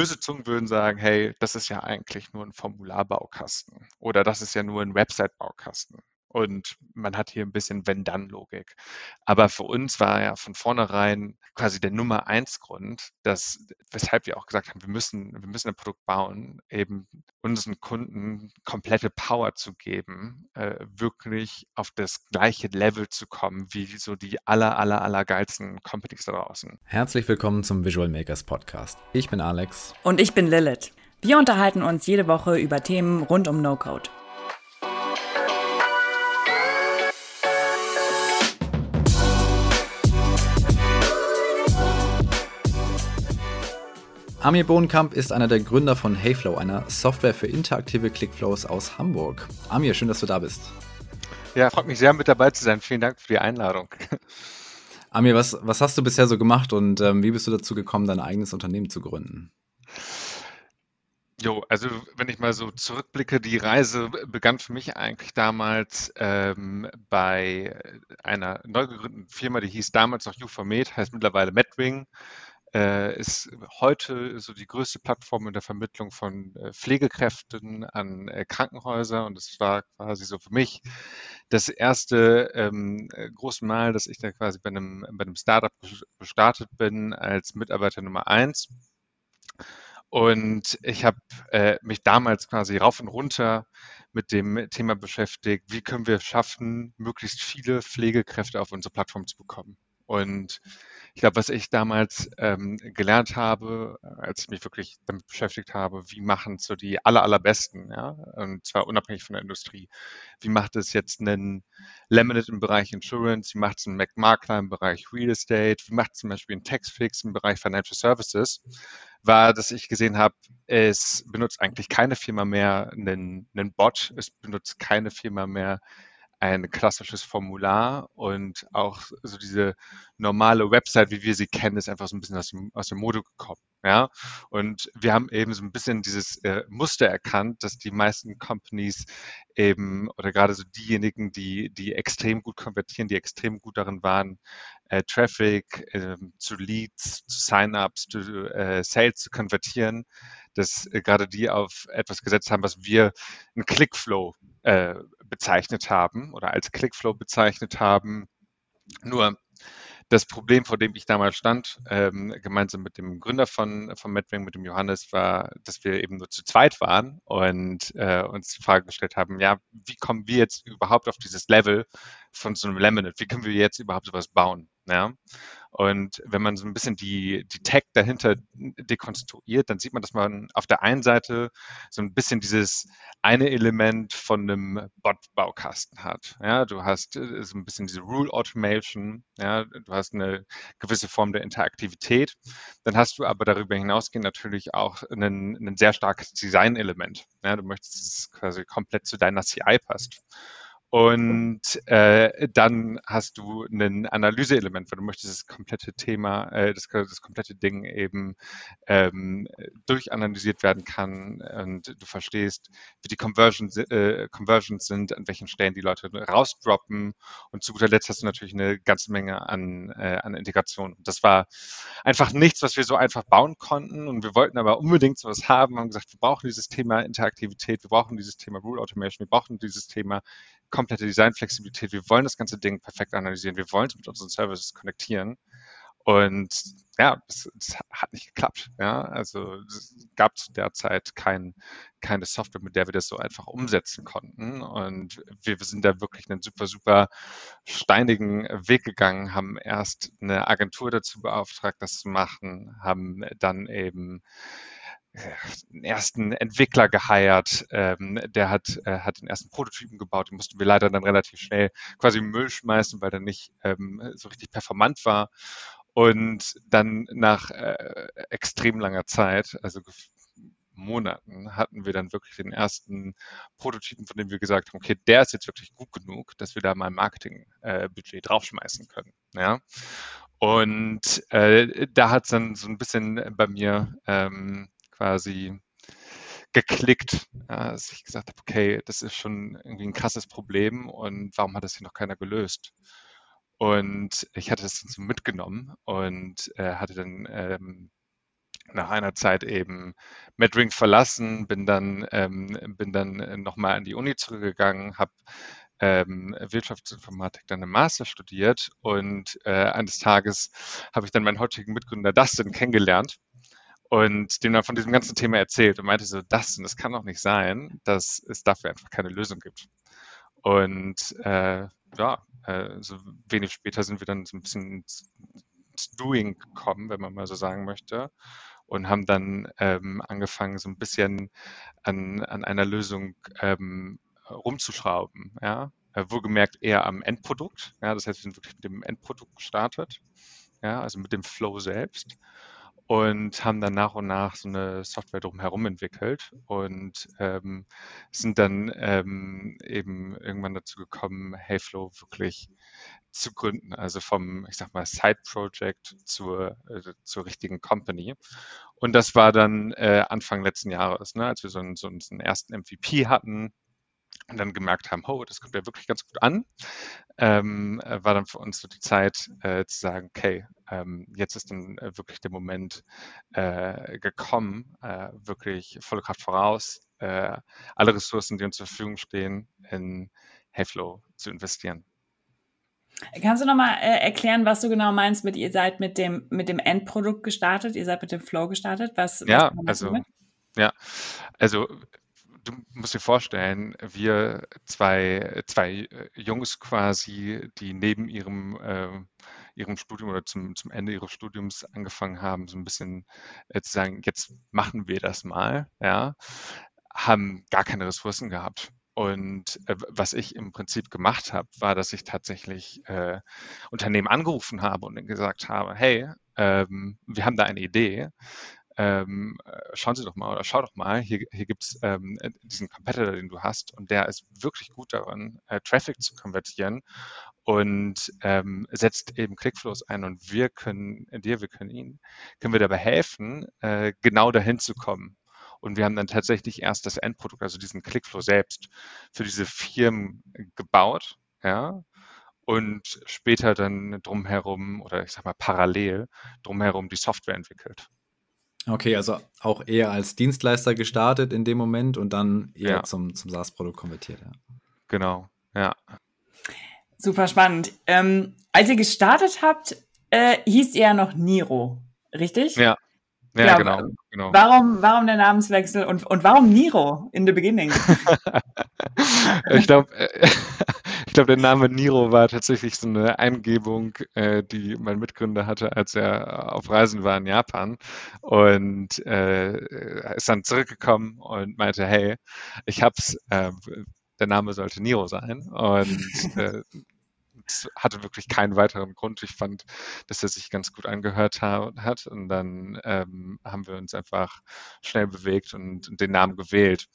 böse Zungen würden sagen, hey, das ist ja eigentlich nur ein Formularbaukasten oder das ist ja nur ein Website-Baukasten und man hat hier ein bisschen Wenn-Dann-Logik. Aber für uns war ja von vornherein quasi der Nummer eins Grund, dass, weshalb wir auch gesagt haben, wir müssen, wir müssen ein Produkt bauen, eben unseren Kunden komplette Power zu geben, äh, wirklich auf das gleiche Level zu kommen, wie so die aller, aller, aller geilsten Companies da draußen. Herzlich willkommen zum Visual Makers Podcast. Ich bin Alex. Und ich bin Lilith. Wir unterhalten uns jede Woche über Themen rund um No-Code. Amir Bohnenkamp ist einer der Gründer von Heyflow, einer Software für interaktive Clickflows aus Hamburg. Amir, schön, dass du da bist. Ja, freut mich sehr, mit dabei zu sein. Vielen Dank für die Einladung. Amir, was, was hast du bisher so gemacht und ähm, wie bist du dazu gekommen, dein eigenes Unternehmen zu gründen? Jo, also wenn ich mal so zurückblicke, die Reise begann für mich eigentlich damals ähm, bei einer neu gegründeten Firma, die hieß damals noch U4Med, heißt mittlerweile MedWing ist heute so die größte Plattform in der Vermittlung von äh, Pflegekräften an äh, Krankenhäuser. Und es war quasi so für mich das erste ähm, äh, große Mal, dass ich da quasi bei einem, bei einem Startup gestartet bin als Mitarbeiter Nummer eins. Und ich habe äh, mich damals quasi rauf und runter mit dem Thema beschäftigt, wie können wir schaffen, möglichst viele Pflegekräfte auf unsere Plattform zu bekommen. Und ich glaube, was ich damals ähm, gelernt habe, als ich mich wirklich damit beschäftigt habe, wie machen so die aller, allerbesten, ja, und zwar unabhängig von der Industrie. Wie macht es jetzt einen Laminate im Bereich Insurance? Wie macht es ein McMakler im Bereich Real Estate? Wie macht es zum Beispiel ein Taxfix im Bereich Financial Services? War, dass ich gesehen habe, es benutzt eigentlich keine Firma mehr einen, einen Bot, es benutzt keine Firma mehr ein klassisches Formular und auch so diese normale Website, wie wir sie kennen, ist einfach so ein bisschen aus dem, aus dem Mode gekommen. Ja, und wir haben eben so ein bisschen dieses äh, Muster erkannt, dass die meisten Companies eben oder gerade so diejenigen, die, die extrem gut konvertieren, die extrem gut darin waren, äh, Traffic äh, zu Leads, zu Sign-ups, zu äh, Sales zu konvertieren, dass äh, gerade die auf etwas gesetzt haben, was wir einen Clickflow äh, bezeichnet haben oder als Clickflow bezeichnet haben. Nur das Problem, vor dem ich damals stand, ähm, gemeinsam mit dem Gründer von, von Medwing, mit dem Johannes, war, dass wir eben nur zu zweit waren und äh, uns die Frage gestellt haben, ja, wie kommen wir jetzt überhaupt auf dieses Level von so einem Laminate? Wie können wir jetzt überhaupt sowas bauen? Ja? Und wenn man so ein bisschen die, die Tech dahinter dekonstruiert, dann sieht man, dass man auf der einen Seite so ein bisschen dieses eine Element von einem Bot-Baukasten hat. Ja, du hast äh, so ein bisschen diese Rule Automation, ja, du hast eine gewisse Form der Interaktivität. Dann hast du aber darüber hinausgehend natürlich auch ein, sehr starkes Design-Element. Ja, du möchtest, dass es quasi komplett zu deiner CI passt. Und äh, dann hast du ein Analyseelement, weil du möchtest das komplette Thema, äh, das, das komplette Ding eben ähm, durchanalysiert werden kann. Und du verstehst, wie die Conversions, äh, Conversions sind, an welchen Stellen die Leute rausdroppen. Und zu guter Letzt hast du natürlich eine ganze Menge an, äh, an Integration. Das war einfach nichts, was wir so einfach bauen konnten. Und wir wollten aber unbedingt sowas haben, haben gesagt, wir brauchen dieses Thema Interaktivität, wir brauchen dieses Thema Rule Automation, wir brauchen dieses Thema komplette Designflexibilität. Wir wollen das ganze Ding perfekt analysieren. Wir wollen es mit unseren Services konnektieren. Und ja, das, das, hat nicht geklappt. Ja, also es gab zu der Zeit kein, keine Software, mit der wir das so einfach umsetzen konnten. Und wir sind da wirklich einen super, super steinigen Weg gegangen, haben erst eine Agentur dazu beauftragt, das zu machen, haben dann eben einen ersten Entwickler geheiert, ähm, der hat, äh, hat den ersten Prototypen gebaut, den mussten wir leider dann relativ schnell quasi Müll schmeißen, weil der nicht ähm, so richtig performant war. Und dann nach äh, extrem langer Zeit, also Monaten, hatten wir dann wirklich den ersten Prototypen, von dem wir gesagt haben, okay, der ist jetzt wirklich gut genug, dass wir da mal ein Marketingbudget äh, draufschmeißen können. Ja? Und äh, da hat es dann so ein bisschen bei mir ähm, quasi geklickt, dass ich gesagt habe, okay, das ist schon irgendwie ein krasses Problem und warum hat das hier noch keiner gelöst? Und ich hatte das dann so mitgenommen und äh, hatte dann ähm, nach einer Zeit eben MedRing verlassen, bin dann, ähm, bin dann nochmal an die Uni zurückgegangen, habe ähm, Wirtschaftsinformatik dann im Master studiert und äh, eines Tages habe ich dann meinen heutigen Mitgründer Dustin kennengelernt und dem dann von diesem ganzen Thema erzählt und meinte so, Dustin, das kann doch nicht sein, dass es dafür einfach keine Lösung gibt. Und äh, ja, äh, so wenig später sind wir dann so ein bisschen ins Doing gekommen, wenn man mal so sagen möchte und haben dann ähm, angefangen, so ein bisschen an, an einer Lösung ähm, rumzuschrauben. Ja? Äh, wohlgemerkt eher am Endprodukt. Ja? Das heißt, wir sind wirklich mit dem Endprodukt gestartet, ja? also mit dem Flow selbst und haben dann nach und nach so eine Software drumherum entwickelt und ähm, sind dann ähm, eben irgendwann dazu gekommen, Heyflow wirklich zu gründen, also vom, ich sag mal, Side-Project zur, äh, zur richtigen Company. Und das war dann äh, Anfang letzten Jahres, ne, als wir so so einen ersten MVP hatten, und dann gemerkt haben, oh, das kommt ja wirklich ganz gut an, ähm, äh, war dann für uns so die Zeit äh, zu sagen, okay, ähm, jetzt ist dann äh, wirklich der Moment äh, gekommen, äh, wirklich volle Kraft voraus, äh, alle Ressourcen, die uns zur Verfügung stehen, in Heyflow zu investieren. Kannst du nochmal äh, erklären, was du genau meinst mit, ihr seid mit dem, mit dem Endprodukt gestartet, ihr seid mit dem Flow gestartet? Was, ja, was also, ja, also du musst dir vorstellen, wir zwei, zwei äh, Jungs quasi, die neben ihrem, äh, ihrem Studium oder zum, zum Ende ihres Studiums angefangen haben, so ein bisschen äh, zu sagen, jetzt machen wir das mal, ja, haben gar keine Ressourcen gehabt. Und äh, was ich im Prinzip gemacht habe, war, dass ich tatsächlich äh, Unternehmen angerufen habe und gesagt habe, hey, ähm, wir haben da eine Idee ähm, äh, schauen Sie doch mal oder schau doch mal, hier, hier gibt es ähm, äh, diesen Competitor, den du hast und der ist wirklich gut darin, äh, Traffic zu konvertieren und ähm, setzt eben Clickflows ein und wir können dir, wir können Ihnen, können wir dabei helfen, äh, genau dahin zu kommen. Und wir haben dann tatsächlich erst das Endprodukt, also diesen Clickflow selbst, für diese Firmen gebaut, ja, und später dann drumherum oder ich sag mal parallel drumherum die Software entwickelt. Okay, also auch eher als Dienstleister gestartet in dem Moment und dann eher ja. zum, zum SaaS-Produkt konvertiert. Ja. Genau, ja. Super spannend. Ähm, als ihr gestartet habt, äh, hieß ihr ja noch Niro, richtig? Ja. Ja, ja genau, genau. Warum, warum der Namenswechsel und, und warum Niro in the beginning? ich glaube, äh, ich glaube, der Name Niro war tatsächlich so eine Eingebung, äh, die mein Mitgründer hatte, als er auf Reisen war in Japan. Und äh, ist dann zurückgekommen und meinte, hey, ich hab's, äh, der Name sollte Niro sein. Und äh, es hatte wirklich keinen weiteren Grund. Ich fand, dass er sich ganz gut angehört hat und dann ähm, haben wir uns einfach schnell bewegt und den Namen gewählt.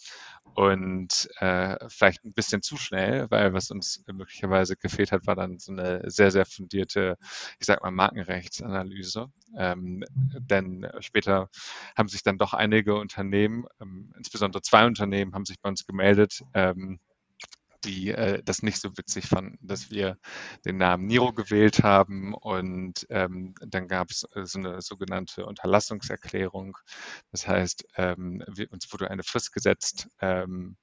Und äh, vielleicht ein bisschen zu schnell, weil was uns möglicherweise gefehlt hat, war dann so eine sehr, sehr fundierte, ich sag mal, Markenrechtsanalyse. Ähm, denn später haben sich dann doch einige Unternehmen, ähm, insbesondere zwei Unternehmen, haben sich bei uns gemeldet, ähm, die äh, das nicht so witzig fanden, dass wir den Namen Niro gewählt haben. Und ähm, dann gab es äh, so eine sogenannte Unterlassungserklärung. Das heißt, ähm, wir, uns wurde eine Frist gesetzt ähm,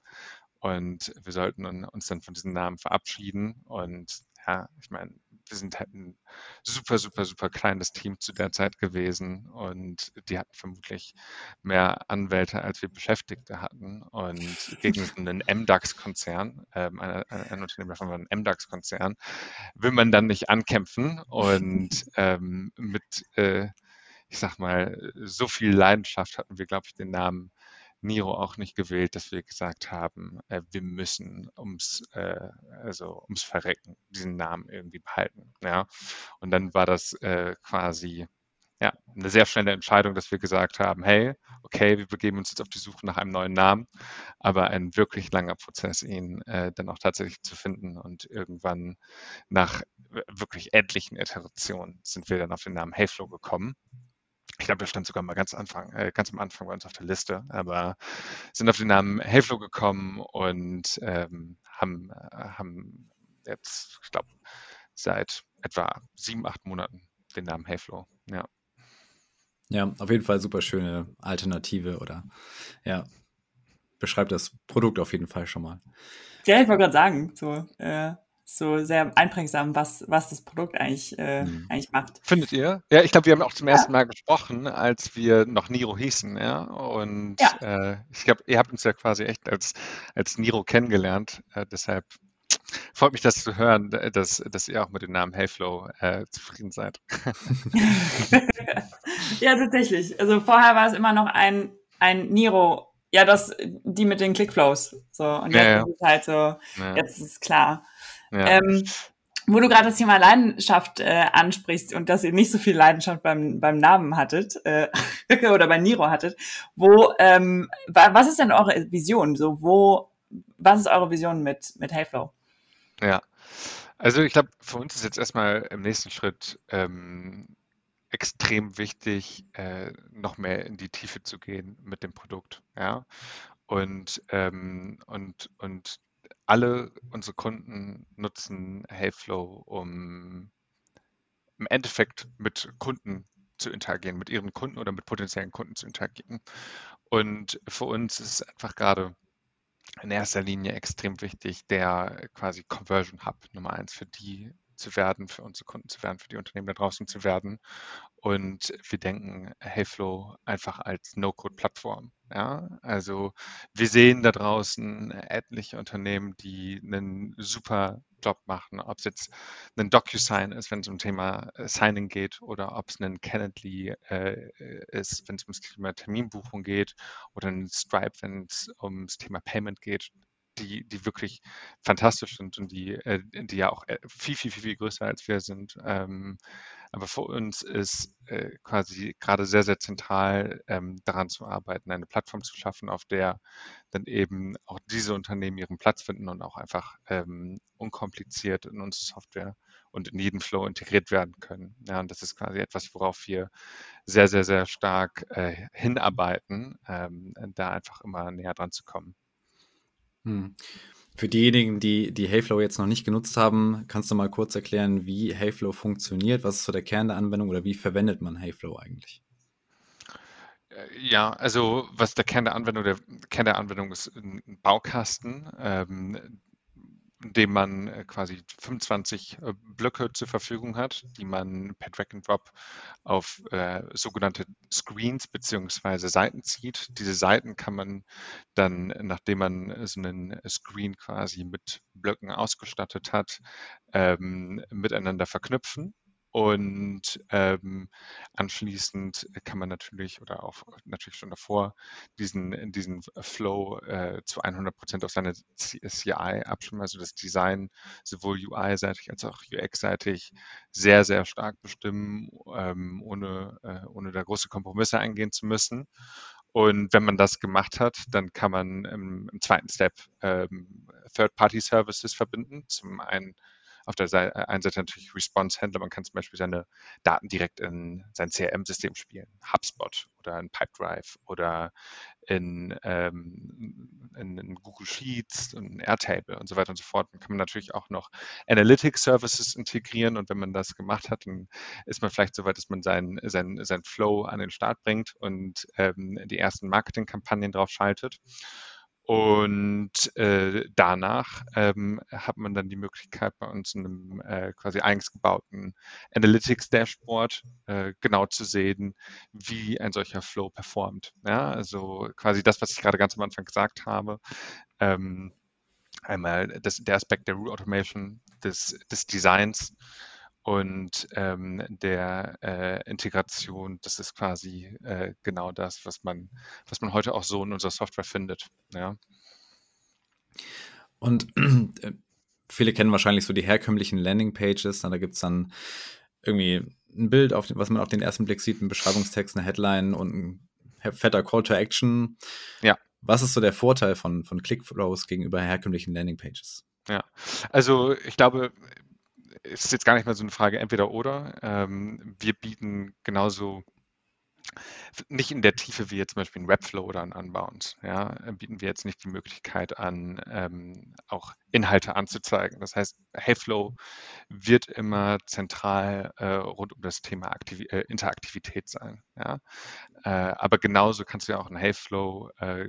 und wir sollten uns dann von diesem Namen verabschieden. Und ja, ich meine, wir sind halt ein super, super, super kleines Team zu der Zeit gewesen und die hatten vermutlich mehr Anwälte, als wir Beschäftigte hatten. Und gegen einen MDAX-Konzern, ähm, ein, ein Unternehmen davon war ein MDAX-Konzern, will man dann nicht ankämpfen und ähm, mit, äh, ich sag mal, so viel Leidenschaft hatten wir, glaube ich, den Namen Niro auch nicht gewählt, dass wir gesagt haben, äh, wir müssen ums, äh, also ums Verrecken diesen Namen irgendwie behalten. Ja? Und dann war das äh, quasi ja, eine sehr schnelle Entscheidung, dass wir gesagt haben, hey, okay, wir begeben uns jetzt auf die Suche nach einem neuen Namen, aber ein wirklich langer Prozess, ihn äh, dann auch tatsächlich zu finden. Und irgendwann nach wirklich etlichen Iterationen sind wir dann auf den Namen Heyflow gekommen. Ich glaube, der stand sogar mal ganz, Anfang, äh, ganz am Anfang bei uns auf der Liste, aber sind auf den Namen Heyflow gekommen und ähm, haben, äh, haben jetzt, ich glaube, seit etwa sieben, acht Monaten den Namen Heyflow. Ja. Ja, auf jeden Fall super schöne Alternative oder ja, beschreibt das Produkt auf jeden Fall schon mal. Ja, ich wollte gerade sagen, so, äh, so sehr einprägsam, was, was das Produkt eigentlich, äh, mhm. eigentlich macht. Findet ihr? Ja, ich glaube, wir haben auch zum ja. ersten Mal gesprochen, als wir noch Niro hießen, ja. Und ja. Äh, ich glaube, ihr habt uns ja quasi echt als, als Niro kennengelernt. Äh, deshalb freut mich das zu hören, dass, dass ihr auch mit dem Namen Heyflow äh, zufrieden seid. ja, tatsächlich. Also vorher war es immer noch ein, ein Niro ja, das, die mit den Clickflows. So, und jetzt ja, ja. ist es halt so, ja. jetzt ist es klar. Ähm, wo du gerade das Thema Leidenschaft äh, ansprichst und dass ihr nicht so viel Leidenschaft beim, beim Namen hattet äh, oder bei Niro hattet, wo ähm, was ist denn eure Vision? So, wo, was ist eure Vision mit, mit Heyflow? Ja, also ich glaube, für uns ist jetzt erstmal im nächsten Schritt ähm, extrem wichtig, äh, noch mehr in die Tiefe zu gehen mit dem Produkt. Ja? Und, ähm, und, und alle unsere Kunden nutzen Heyflow, um im Endeffekt mit Kunden zu interagieren, mit ihren Kunden oder mit potenziellen Kunden zu interagieren. Und für uns ist es einfach gerade in erster Linie extrem wichtig, der quasi Conversion Hub Nummer eins für die zu werden, für unsere Kunden zu werden, für die Unternehmen da draußen zu werden. Und wir denken Heyflow einfach als No-Code-Plattform. Ja, also wir sehen da draußen etliche Unternehmen, die einen super Job machen, ob es jetzt ein DocuSign ist, wenn es um Thema äh, Signing geht, oder ob es ein Calendly äh, ist, wenn es ums Thema Terminbuchung geht, oder ein Stripe, wenn es ums Thema Payment geht die, die wirklich fantastisch sind und die, äh, die ja auch äh, viel, viel, viel, viel größer als wir sind. Ähm, aber für uns ist äh, quasi gerade sehr, sehr zentral, ähm, daran zu arbeiten, eine Plattform zu schaffen, auf der dann eben auch diese Unternehmen ihren Platz finden und auch einfach ähm, unkompliziert in unsere Software und in jeden Flow integriert werden können. Ja, und das ist quasi etwas, worauf wir sehr, sehr, sehr stark äh, hinarbeiten, ähm, da einfach immer näher dran zu kommen. Hm. Für diejenigen, die die Heyflow jetzt noch nicht genutzt haben, kannst du mal kurz erklären, wie Heyflow funktioniert? Was ist so der Kern der Anwendung oder wie verwendet man Heyflow eigentlich? Äh, ja, also was der Kern der Anwendung, der Kern der Anwendung ist ein Baukasten, ähm, indem man äh, quasi 25 äh, Blöcke zur Verfügung hat, die man per Drag and Drop auf äh, sogenannte Screens beziehungsweise Seiten zieht. Diese Seiten kann man dann, nachdem man so einen Screen quasi mit Blöcken ausgestattet hat, ähm, miteinander verknüpfen. Und ähm, anschließend kann man natürlich oder auch natürlich schon davor diesen, diesen Flow äh, zu 100 Prozent auf seine CI abstimmen, also das Design sowohl UI-seitig als auch UX-seitig sehr, sehr stark bestimmen, ähm, ohne, äh, ohne da große Kompromisse eingehen zu müssen. Und wenn man das gemacht hat, dann kann man im, im zweiten Step ähm, Third-Party-Services verbinden. Zum einen auf der Seite, äh, einen Seite natürlich Response-Händler. Man kann zum Beispiel seine Daten direkt in sein CRM-System spielen, HubSpot oder in Pipedrive oder in, ähm, in, in, Google Sheets und Airtable und so weiter und so fort. Dann kann man natürlich auch noch Analytics-Services integrieren und wenn man das gemacht hat, dann ist man vielleicht so weit, dass man seinen sein, sein Flow an den Start bringt und ähm, die ersten Marketingkampagnen drauf schaltet. Und äh, danach ähm, hat man dann die Möglichkeit, bei uns in einem äh, quasi eigens gebauten Analytics-Dashboard äh, genau zu sehen, wie ein solcher Flow performt. Ja, also quasi das, was ich gerade ganz am Anfang gesagt habe. Ähm, einmal das, der Aspekt der Root Automation, des, des Designs und ähm, der äh, Integration, das ist quasi äh, genau das, was man, was man heute auch so in unserer Software findet. Ja. Und äh, viele kennen wahrscheinlich so die herkömmlichen Landingpages. Da gibt es dann irgendwie ein Bild, auf, was man auf den ersten Blick sieht, ein Beschreibungstext, eine Headline und ein fetter Call to Action. Ja. Was ist so der Vorteil von, von Clickflows gegenüber herkömmlichen Landingpages? Ja, also ich glaube, es ist jetzt gar nicht mehr so eine Frage entweder oder. Ähm, wir bieten genauso nicht in der Tiefe wie jetzt zum Beispiel ein Webflow oder ein Unbound. Ja, bieten wir jetzt nicht die Möglichkeit an, ähm, auch Inhalte anzuzeigen. Das heißt, Heyflow wird immer zentral äh, rund um das Thema Aktiv äh, Interaktivität sein. Ja? Äh, aber genauso kannst du ja auch in Heyflow äh,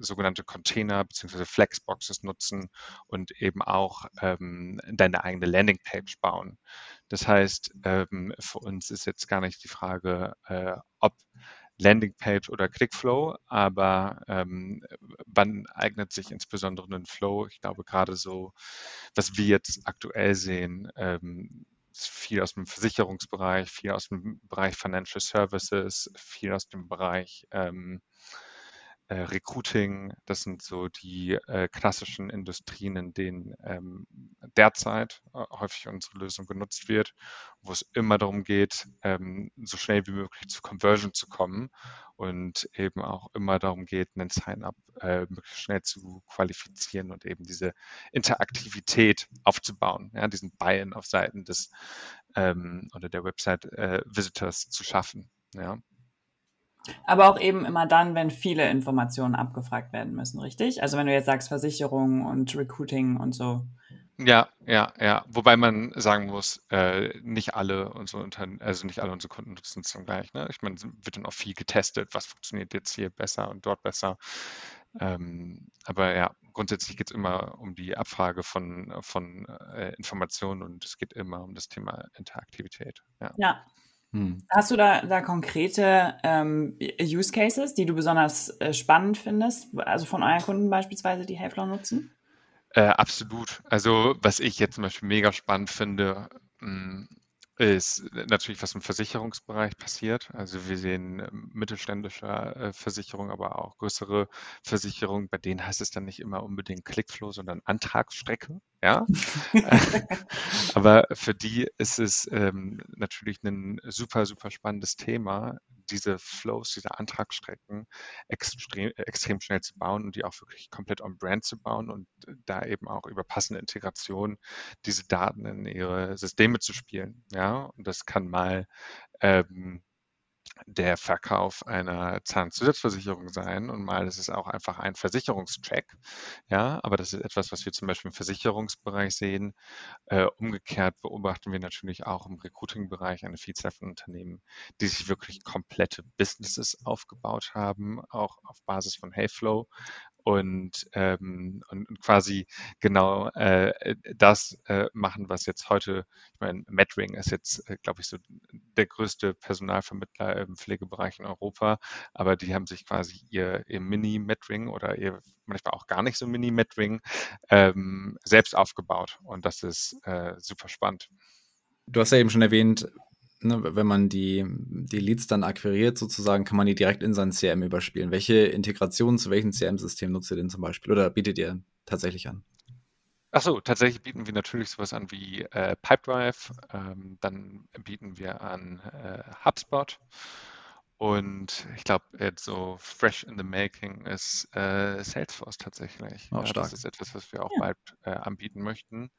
sogenannte Container bzw. Flexboxes nutzen und eben auch ähm, deine eigene Landingpage bauen. Das heißt, ähm, für uns ist jetzt gar nicht die Frage, äh, ob Landingpage oder Clickflow, aber ähm, wann eignet sich insbesondere ein Flow? Ich glaube gerade so, was wir jetzt aktuell sehen, ähm, viel aus dem Versicherungsbereich, viel aus dem Bereich Financial Services, viel aus dem Bereich ähm, äh, Recruiting, das sind so die äh, klassischen Industrien, in denen ähm, derzeit äh, häufig unsere Lösung genutzt wird, wo es immer darum geht, ähm, so schnell wie möglich zu Conversion zu kommen und eben auch immer darum geht, einen Sign-up äh, möglichst schnell zu qualifizieren und eben diese Interaktivität aufzubauen, ja, diesen Buy-in auf Seiten des ähm, oder der Website-Visitors äh, zu schaffen. Ja. Aber auch eben immer dann, wenn viele Informationen abgefragt werden müssen, richtig? Also wenn du jetzt sagst Versicherung und Recruiting und so. Ja, ja, ja. Wobei man sagen muss, äh, nicht alle unsere Unternehmen, also nicht alle unsere Kunden nutzen es dann gleich. Ne? Ich meine, es wird dann auch viel getestet, was funktioniert jetzt hier besser und dort besser. Ähm, aber ja, grundsätzlich geht es immer um die Abfrage von, von äh, Informationen und es geht immer um das Thema Interaktivität. Ja. ja. Hm. Hast du da, da konkrete ähm, Use Cases, die du besonders äh, spannend findest, also von euren Kunden beispielsweise, die Hafler nutzen? Äh, absolut. Also was ich jetzt zum Beispiel mega spannend finde, mh, hm, ist natürlich, was im Versicherungsbereich passiert. Also wir sehen ähm, mittelständische äh, Versicherungen, aber auch größere Versicherungen, bei denen heißt es dann nicht immer unbedingt Clickflow, sondern Antragsstrecke. Ja? aber für die ist es ähm, natürlich ein super, super spannendes Thema, diese Flows, diese Antragsstrecken extrem, extrem schnell zu bauen und die auch wirklich komplett on Brand zu bauen und da eben auch über passende Integration diese Daten in ihre Systeme zu spielen. Ja, und das kann mal ähm, der Verkauf einer Zahnzusatzversicherung sein und mal ist es auch einfach ein Versicherungscheck. Ja, aber das ist etwas, was wir zum Beispiel im Versicherungsbereich sehen. Äh, umgekehrt beobachten wir natürlich auch im Recruiting-Bereich eine Vielzahl von Unternehmen, die sich wirklich komplette Businesses aufgebaut haben, auch auf Basis von Heyflow und, ähm, und, quasi genau äh, das äh, machen, was jetzt heute, ich meine, Medring ist jetzt, äh, glaube ich, so der größte Personalvermittler im Pflegebereich in Europa, aber die haben sich quasi ihr, ihr Mini-Medring oder ihr manchmal auch gar nicht so Mini-Medring ähm, selbst aufgebaut und das ist äh, super spannend. Du hast ja eben schon erwähnt, ne, wenn man die, die Leads dann akquiriert, sozusagen, kann man die direkt in sein CRM überspielen. Welche Integration zu welchem CRM-System nutzt ihr denn zum Beispiel oder bietet ihr tatsächlich an? Achso, tatsächlich bieten wir natürlich sowas an wie äh, Pipedrive, ähm, dann bieten wir an äh, HubSpot und ich glaube, jetzt so fresh in the making ist äh, Salesforce tatsächlich. Oh, ja, das ist etwas, was wir auch ja. bald äh, anbieten möchten.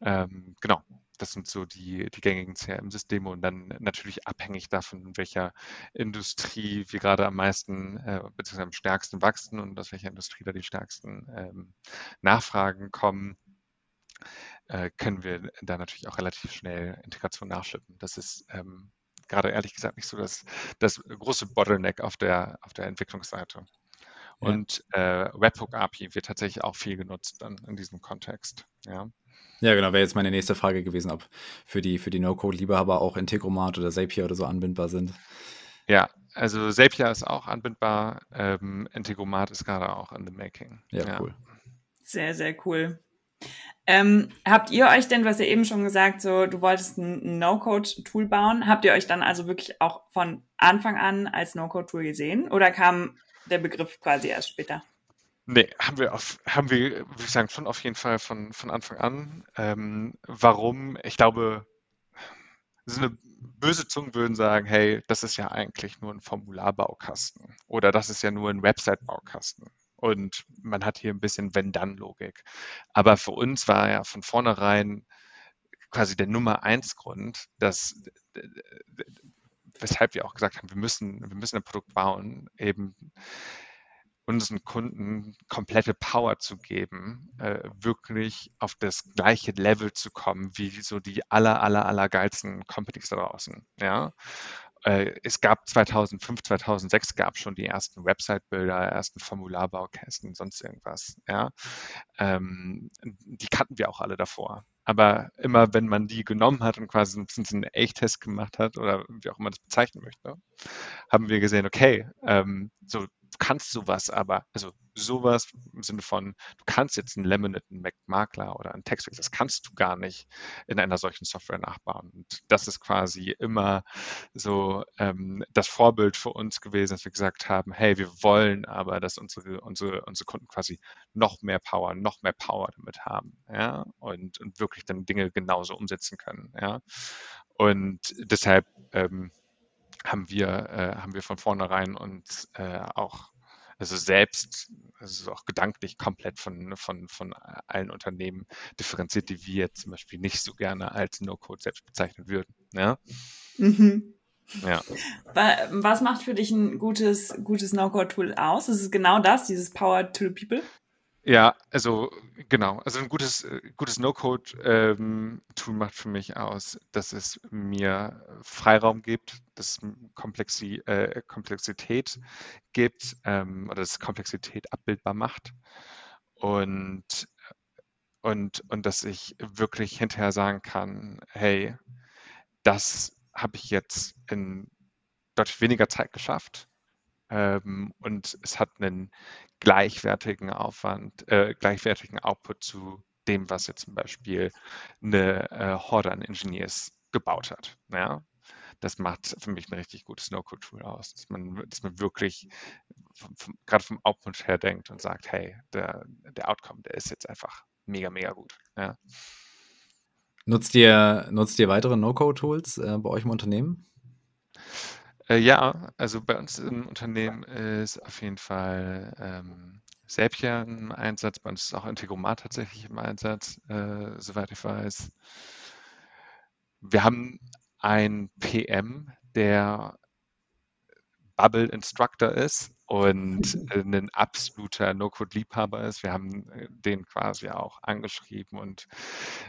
Ähm, genau, das sind so die, die gängigen CRM-Systeme und dann natürlich abhängig davon, in welcher Industrie wir gerade am meisten äh, bzw. am stärksten wachsen und aus welcher Industrie da die stärksten ähm, Nachfragen kommen, äh, können wir da natürlich auch relativ schnell Integration nachschippen. Das ist ähm, gerade ehrlich gesagt nicht so das, das große Bottleneck auf der, auf der Entwicklungsseite. Und äh, Webhook API wird tatsächlich auch viel genutzt dann in diesem Kontext. Ja. Ja, genau, wäre jetzt meine nächste Frage gewesen, ob für die, für die No-Code-Liebehaber auch Integromat oder Zapier oder so anbindbar sind. Ja, also Zapier ist auch anbindbar, ähm, Integromat ist gerade auch in the making. Ja, ja. cool. Sehr, sehr cool. Ähm, habt ihr euch denn, was ihr eben schon gesagt, so du wolltest ein No-Code-Tool bauen, habt ihr euch dann also wirklich auch von Anfang an als No-Code-Tool gesehen oder kam der Begriff quasi erst später? Nee, haben wir, auf, haben wir, würde ich sagen, schon auf jeden Fall von, von Anfang an. Ähm, warum? Ich glaube, so eine böse Zungen würden sagen, hey, das ist ja eigentlich nur ein Formularbaukasten oder das ist ja nur ein Website-Baukasten. Und man hat hier ein bisschen Wenn-Dann-Logik. Aber für uns war ja von vornherein quasi der Nummer eins Grund, dass weshalb wir auch gesagt haben, wir müssen, wir müssen ein Produkt bauen, eben unseren Kunden komplette Power zu geben, äh, wirklich auf das gleiche Level zu kommen wie so die aller, aller, aller geilsten Companies da draußen. Ja? Äh, es gab 2005, 2006 gab schon die ersten Website-Bilder, ersten Formularbaukästen, sonst irgendwas. Ja? Ähm, die kannten wir auch alle davor. Aber immer wenn man die genommen hat und quasi ein bisschen einen Echt-Test gemacht hat oder wie auch immer das bezeichnen möchte, haben wir gesehen, okay, ähm, so kannst sowas aber, also sowas im Sinne von, du kannst jetzt einen Laminate, einen Mac-Makler oder einen Textfix, das kannst du gar nicht in einer solchen Software nachbauen. Und das ist quasi immer so ähm, das Vorbild für uns gewesen, dass wir gesagt haben, hey, wir wollen aber, dass unsere, unsere, unsere Kunden quasi noch mehr Power, noch mehr Power damit haben, ja, und, und wirklich dann Dinge genauso umsetzen können, ja. Und deshalb ähm, haben wir, äh, haben wir von vornherein uns äh, auch also selbst, also auch gedanklich komplett von, von, von allen Unternehmen differenziert, die wir zum Beispiel nicht so gerne als No-Code selbst bezeichnen würden. Ja? Mhm. Ja. Was macht für dich ein gutes, gutes No-Code-Tool aus? Ist es genau das, dieses Power to the People? Ja, also genau. Also ein gutes, äh, gutes No-Code-Tool ähm, macht für mich aus, dass es mir Freiraum gibt, dass es Komplexi äh, Komplexität gibt ähm, oder dass Komplexität abbildbar macht und, und, und dass ich wirklich hinterher sagen kann, hey, das habe ich jetzt in deutlich weniger Zeit geschafft ähm, und es hat einen gleichwertigen Aufwand, äh, gleichwertigen Output zu dem, was jetzt zum Beispiel eine äh, Horde an Engineers gebaut hat. Ja? Das macht für mich ein richtig gutes No-Code-Tool aus, dass man, dass man wirklich gerade vom Output her denkt und sagt, hey, der, der Outcome, der ist jetzt einfach mega, mega gut. Ja? Nutzt ihr, nutzt ihr weitere No-Code-Tools äh, bei euch im Unternehmen? Äh, ja, also bei uns im Unternehmen ist auf jeden Fall ähm, Zapier im Einsatz, bei uns ist auch Integromat tatsächlich im Einsatz, äh, soweit ich weiß. Wir haben ein PM, der Bubble Instructor ist und äh, ein absoluter No-Code-Liebhaber ist. Wir haben äh, den quasi auch angeschrieben und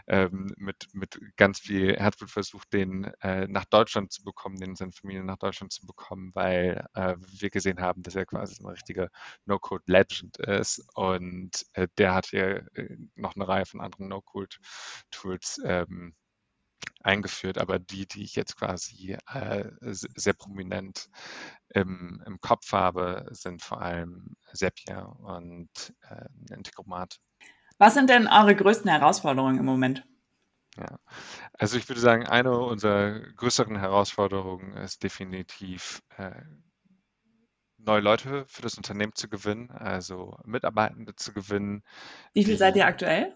ähm, mit, mit ganz viel Herzblut versucht, den äh, nach Deutschland zu bekommen, den seine Familie nach Deutschland zu bekommen, weil äh, wir gesehen haben, dass er quasi eine richtige No-Code-Legend ist. Und äh, der hat hier äh, noch eine Reihe von anderen No-Code-Tools ähm, eingeführt, aber die, die ich jetzt quasi äh, sehr prominent im, im, Kopf habe, sind vor allem Zapier und äh, Integromat. Was sind denn eure größten Herausforderungen im Moment? Ja, also ich würde sagen, eine unserer größeren Herausforderungen ist definitiv äh, neue Leute für das Unternehmen zu gewinnen, also Mitarbeitende zu gewinnen. Wie viel seid ihr aktuell?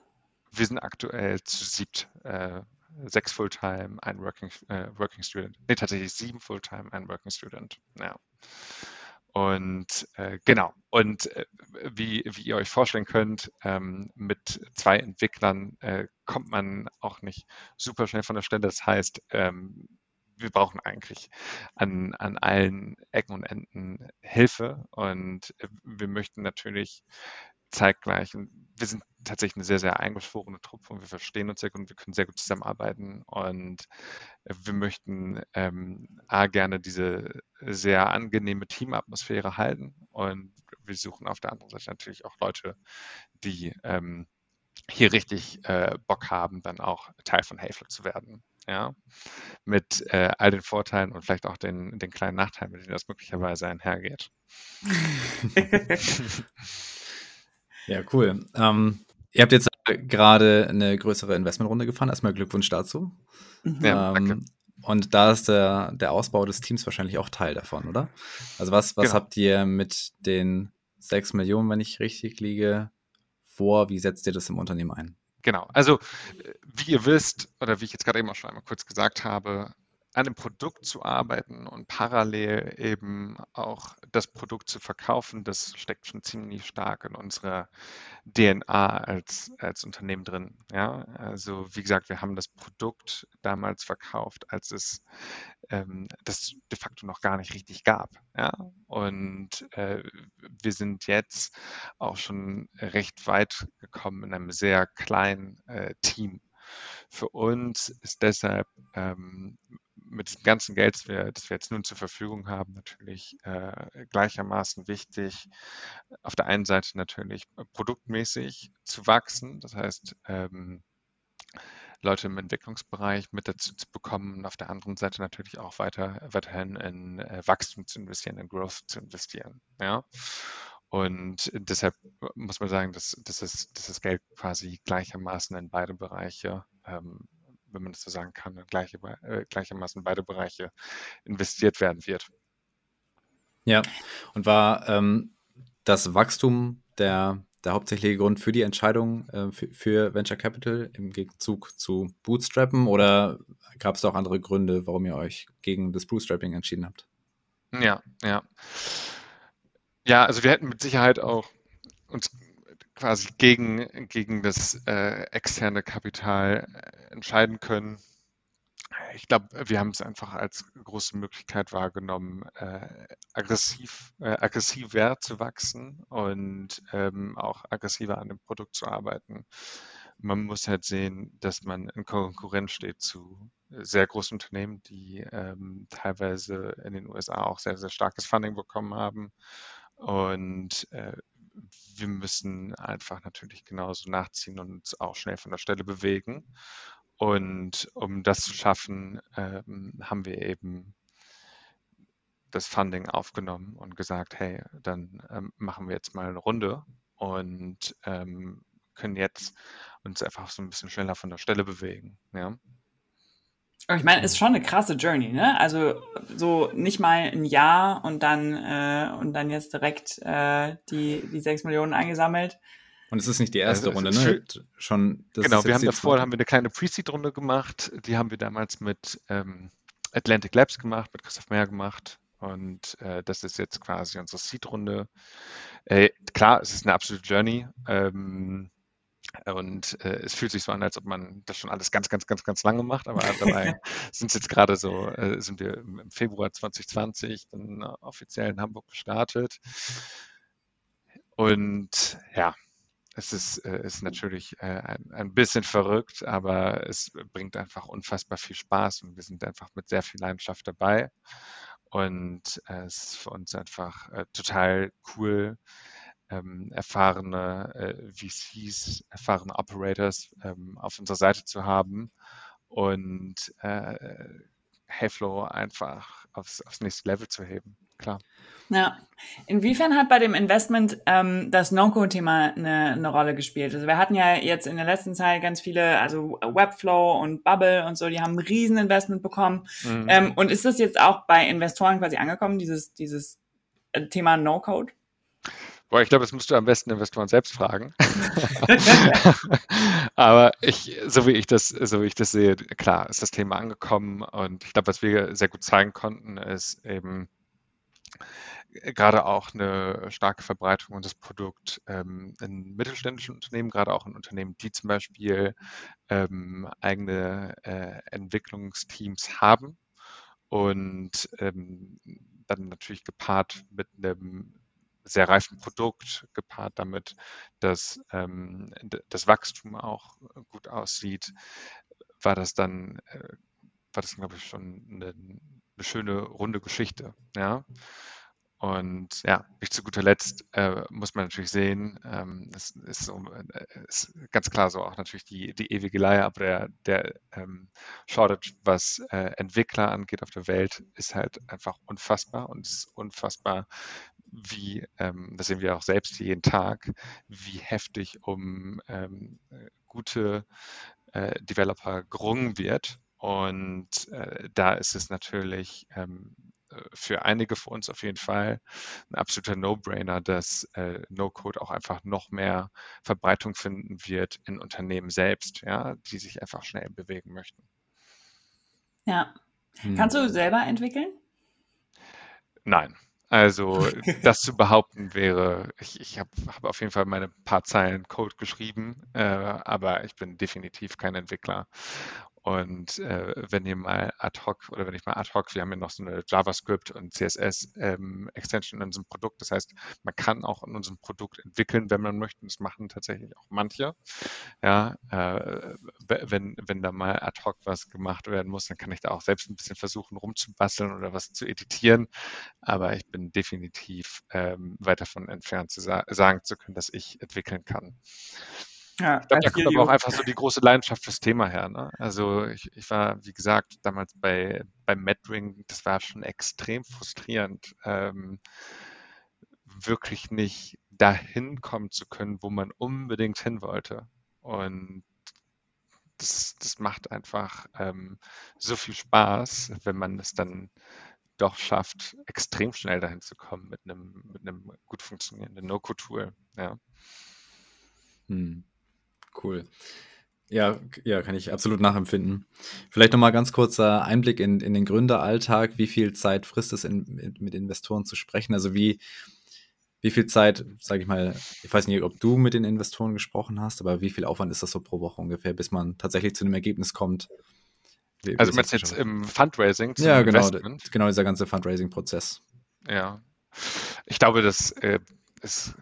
Wir sind aktuell zu siebt. Äh, sechs Fulltime, ein Working, äh, Working Student. Nee, tatsächlich sieben Fulltime, ein Working Student. Ja. Und äh, genau, und äh, wie, wie ihr euch vorstellen könnt, ähm, mit zwei Entwicklern äh, kommt man auch nicht super schnell von der Stelle. Das heißt, ähm, wir brauchen eigentlich an, an allen Ecken und Enden Hilfe und äh, wir möchten natürlich zeitgleich. Und wir sind tatsächlich eine sehr, sehr eingeschworene Truppe und wir verstehen uns sehr gut und wir können sehr gut zusammenarbeiten. Und wir möchten ähm, A, gerne diese sehr angenehme Teamatmosphäre halten. Und wir suchen auf der anderen Seite natürlich auch Leute, die ähm, hier richtig äh, Bock haben, dann auch Teil von Hayflow zu werden. Ja, mit äh, all den Vorteilen und vielleicht auch den, den kleinen Nachteilen, mit denen das möglicherweise einhergeht. Ja, cool. Ähm, ihr habt jetzt gerade eine größere Investmentrunde gefahren. Erstmal Glückwunsch dazu. Mhm. Ja, ähm, und da ist der, der Ausbau des Teams wahrscheinlich auch Teil davon, oder? Also was, was genau. habt ihr mit den 6 Millionen, wenn ich richtig liege, vor? Wie setzt ihr das im Unternehmen ein? Genau. Also wie ihr wisst, oder wie ich jetzt gerade eben auch schon einmal kurz gesagt habe, an dem Produkt zu arbeiten und parallel eben auch das Produkt zu verkaufen, das steckt schon ziemlich stark in unserer DNA als, als Unternehmen drin. Ja, also wie gesagt, wir haben das Produkt damals verkauft, als es ähm, das de facto noch gar nicht richtig gab. Ja? Und äh, wir sind jetzt auch schon recht weit gekommen in einem sehr kleinen äh, Team. Für uns ist deshalb ähm, mit dem ganzen Geld, das wir, das wir jetzt nun zur Verfügung haben, natürlich äh, gleichermaßen wichtig, auf der einen Seite natürlich produktmäßig zu wachsen. Das heißt, ähm, Leute im Entwicklungsbereich mit dazu zu bekommen und auf der anderen Seite natürlich auch weiter, weiterhin in äh, Wachstum zu investieren, in Growth zu investieren. Ja. Und deshalb muss man sagen, dass, dass, es, dass das Geld quasi gleichermaßen in beide Bereiche, ähm, wenn man das so sagen kann, gleiche, äh, gleichermaßen beide Bereiche investiert werden wird. Ja, und war ähm, das Wachstum der der hauptsächliche Grund für die Entscheidung äh, für, für, Venture Capital im Gegenzug zu Bootstrappen oder gab es auch andere Gründe, warum ihr euch gegen das Bootstrapping entschieden habt? Ja, ja. Ja, also wir hätten mit Sicherheit auch uns quasi gegen, gegen das äh, externe Kapital äh, entscheiden können ich glaube, wir haben es einfach als große Möglichkeit wahrgenommen, äh, aggressiv, äh, aggressiver zu wachsen und ähm, auch aggressiver an dem Produkt zu arbeiten. Man muss halt sehen, dass man in Konkurrenz steht zu sehr großen Unternehmen, die ähm, teilweise in den USA auch sehr, sehr starkes Funding bekommen haben. Und äh, wir müssen einfach natürlich genauso nachziehen und uns auch schnell von der Stelle bewegen. Und um das zu schaffen, ähm, haben wir eben das Funding aufgenommen und gesagt, hey, dann ähm, machen wir jetzt mal eine Runde und ähm, können jetzt uns einfach so ein bisschen schneller von der Stelle bewegen. Ja. Ich meine, ist schon eine krasse Journey, ne? Also so nicht mal ein Jahr und dann äh, und dann jetzt direkt äh, die die sechs Millionen eingesammelt. Und es ist nicht die erste also, Runde, ne? Schon, genau, wir haben davor haben wir eine kleine Pre-Seed-Runde gemacht. Die haben wir damals mit ähm, Atlantic Labs gemacht, mit Christoph Meyer gemacht. Und äh, das ist jetzt quasi unsere Seed-Runde. Äh, klar, es ist eine absolute Journey. Ähm, und äh, es fühlt sich so an, als ob man das schon alles ganz, ganz, ganz, ganz lange macht. Aber dabei sind es jetzt gerade so, äh, sind wir im Februar 2020 dann offiziell in Hamburg gestartet. Und ja, es ist, äh, ist natürlich äh, ein, ein, bisschen verrückt, aber es bringt einfach unfassbar viel Spaß und wir sind einfach mit sehr viel Leidenschaft dabei. Und äh, es ist für uns einfach äh, total cool, ähm, erfahrene äh, VCs, erfahrene Operators ähm, auf unserer Seite zu haben und äh, Hayflow einfach aufs, aufs nächste Level zu heben. Klar. Ja. Inwiefern hat bei dem Investment ähm, das No-Code-Thema eine, eine Rolle gespielt? Also wir hatten ja jetzt in der letzten Zeit ganz viele, also Webflow und Bubble und so, die haben ein Rieseninvestment bekommen. Mhm. Ähm, und ist das jetzt auch bei Investoren quasi angekommen, dieses, dieses äh, Thema No-Code? Boah, ich glaube, das musst du am besten Investoren selbst fragen. Aber ich, so wie ich das, so wie ich das sehe, klar, ist das Thema angekommen und ich glaube, was wir sehr gut zeigen konnten, ist eben, gerade auch eine starke Verbreitung unseres Produkts ähm, in mittelständischen Unternehmen, gerade auch in Unternehmen, die zum Beispiel ähm, eigene äh, Entwicklungsteams haben und ähm, dann natürlich gepaart mit einem sehr reifen Produkt, gepaart damit, dass ähm, das Wachstum auch gut aussieht, war das dann, äh, war das, glaube ich, schon eine, eine schöne runde Geschichte. Ja. Und ja, nicht zu guter Letzt äh, muss man natürlich sehen, ähm, das ist, so, äh, ist, ganz klar so auch natürlich die, die ewige Leier, aber der, der ähm, Shortage, was äh, Entwickler angeht auf der Welt, ist halt einfach unfassbar und es ist unfassbar, wie, ähm, das sehen wir auch selbst jeden Tag, wie heftig um ähm, gute äh, Developer gerungen wird. Und äh, da ist es natürlich ähm, für einige von uns auf jeden Fall ein absoluter No-Brainer, dass äh, No-Code auch einfach noch mehr Verbreitung finden wird in Unternehmen selbst, ja, die sich einfach schnell bewegen möchten. Ja. Hm. Kannst du selber entwickeln? Nein. Also das zu behaupten wäre, ich, ich habe hab auf jeden Fall meine paar Zeilen Code geschrieben, äh, aber ich bin definitiv kein Entwickler. Und äh, wenn ihr mal ad hoc oder wenn ich mal ad hoc, wir haben ja noch so eine JavaScript und CSS ähm, Extension in unserem Produkt. Das heißt, man kann auch in unserem Produkt entwickeln, wenn man möchte. Das machen tatsächlich auch manche. Ja, äh, wenn, wenn da mal ad hoc was gemacht werden muss, dann kann ich da auch selbst ein bisschen versuchen rumzubasteln oder was zu editieren. Aber ich bin definitiv ähm, weit davon entfernt, zu sa sagen zu können, dass ich entwickeln kann. Ja, ich glaube, da kommt aber auch einfach so die große Leidenschaft fürs Thema her. Ne? Also ich, ich war, wie gesagt, damals bei, bei Madring, das war schon extrem frustrierend, ähm, wirklich nicht dahin kommen zu können, wo man unbedingt hin wollte. Und das, das macht einfach ähm, so viel Spaß, wenn man es dann doch schafft, extrem schnell dahin zu kommen mit einem, mit einem gut funktionierenden No-Code-Tool. Ja. Hm. Cool. Ja, ja, kann ich absolut nachempfinden. Vielleicht nochmal ganz kurzer Einblick in, in den Gründeralltag. Wie viel Zeit frisst es, in, mit Investoren zu sprechen? Also wie, wie viel Zeit, sage ich mal, ich weiß nicht, ob du mit den Investoren gesprochen hast, aber wie viel Aufwand ist das so pro Woche ungefähr, bis man tatsächlich zu einem Ergebnis kommt? Also meinst jetzt im Fundraising? Ja, genau, Investment? genau dieser ganze Fundraising-Prozess. Ja, ich glaube, das äh, ist